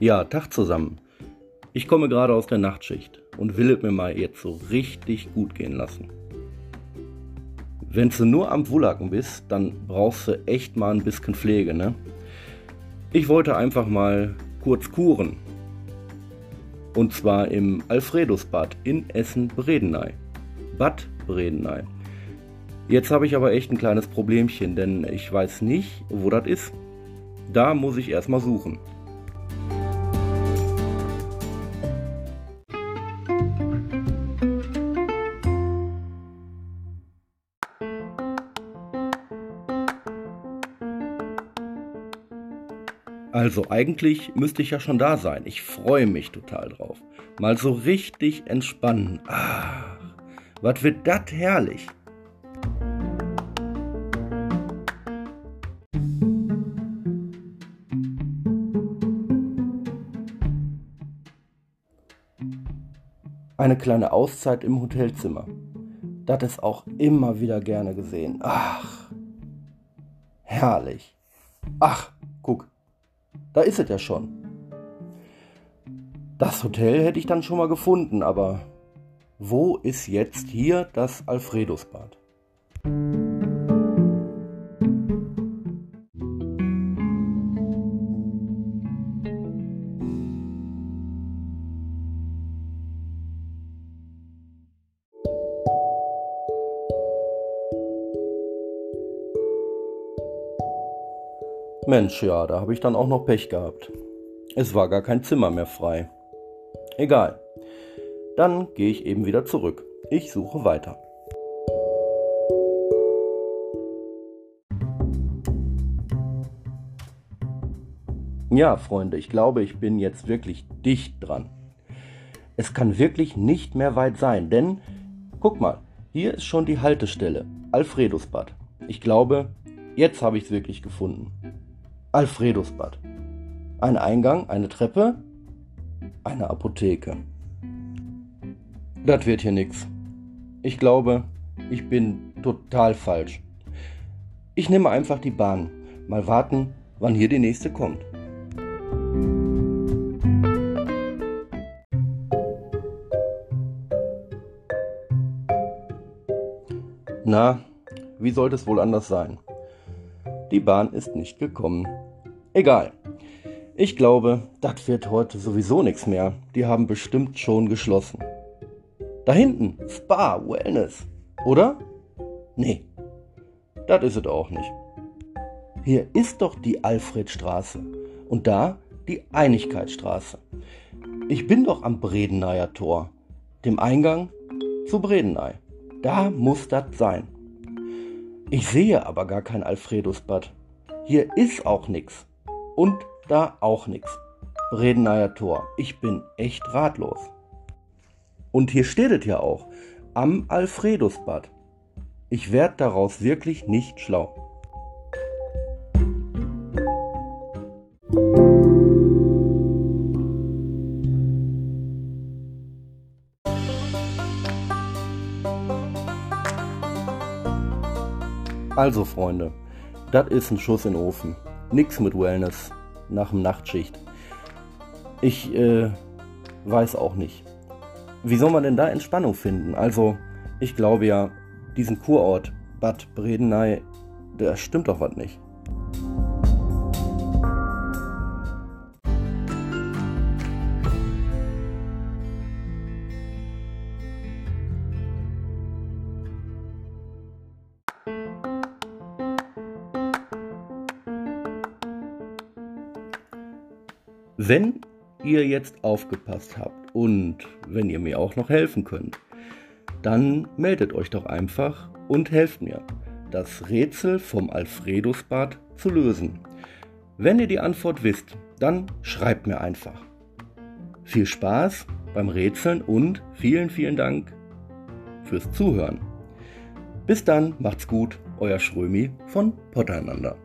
Ja, Tag zusammen. Ich komme gerade aus der Nachtschicht und will es mir mal jetzt so richtig gut gehen lassen. Wenn du nur am Wullacken bist, dann brauchst du echt mal ein bisschen Pflege, ne? Ich wollte einfach mal kurz kuren. Und zwar im Alfredusbad in Essen-Bredeney. Bad Bredeney. Jetzt habe ich aber echt ein kleines Problemchen, denn ich weiß nicht, wo das ist. Da muss ich erstmal suchen. Also eigentlich müsste ich ja schon da sein. Ich freue mich total drauf. Mal so richtig entspannen. Ach, was wird das herrlich. Eine kleine Auszeit im Hotelzimmer. Das ist auch immer wieder gerne gesehen. Ach, herrlich. Ach, guck, da ist es ja schon. Das Hotel hätte ich dann schon mal gefunden, aber wo ist jetzt hier das Alfredusbad? Mensch, ja, da habe ich dann auch noch Pech gehabt. Es war gar kein Zimmer mehr frei. Egal. Dann gehe ich eben wieder zurück. Ich suche weiter. Ja, Freunde, ich glaube, ich bin jetzt wirklich dicht dran. Es kann wirklich nicht mehr weit sein, denn guck mal, hier ist schon die Haltestelle, Alfredusbad. Ich glaube, jetzt habe ich es wirklich gefunden. Alfredusbad. Ein Eingang, eine Treppe, eine Apotheke. Das wird hier nichts. Ich glaube, ich bin total falsch. Ich nehme einfach die Bahn. Mal warten, wann hier die nächste kommt. Na, wie sollte es wohl anders sein? Die Bahn ist nicht gekommen. Egal. Ich glaube, das wird heute sowieso nichts mehr. Die haben bestimmt schon geschlossen. Da hinten, Spa, Wellness. Oder? Nee, das ist es auch nicht. Hier ist doch die Alfredstraße und da die Einigkeitsstraße. Ich bin doch am Bredeneier Tor, dem Eingang zu Bredeney. Da muss das sein. Ich sehe aber gar kein Alfredusbad. Hier ist auch nix. Und da auch nix. Bredeneier Tor. Ich bin echt ratlos. Und hier steht es ja auch. Am Alfredusbad. Ich werde daraus wirklich nicht schlau. Also Freunde, das ist ein Schuss in den Ofen. Nix mit Wellness nach dem Nachtschicht. Ich äh, weiß auch nicht. Wie soll man denn da Entspannung finden? Also, ich glaube ja, diesen Kurort Bad Bredeney, da stimmt doch was nicht. Wenn ihr jetzt aufgepasst habt und wenn ihr mir auch noch helfen könnt, dann meldet euch doch einfach und helft mir, das Rätsel vom Alfredusbad zu lösen. Wenn ihr die Antwort wisst, dann schreibt mir einfach. Viel Spaß beim Rätseln und vielen, vielen Dank fürs Zuhören. Bis dann, macht's gut, euer Schrömi von Pottereinander.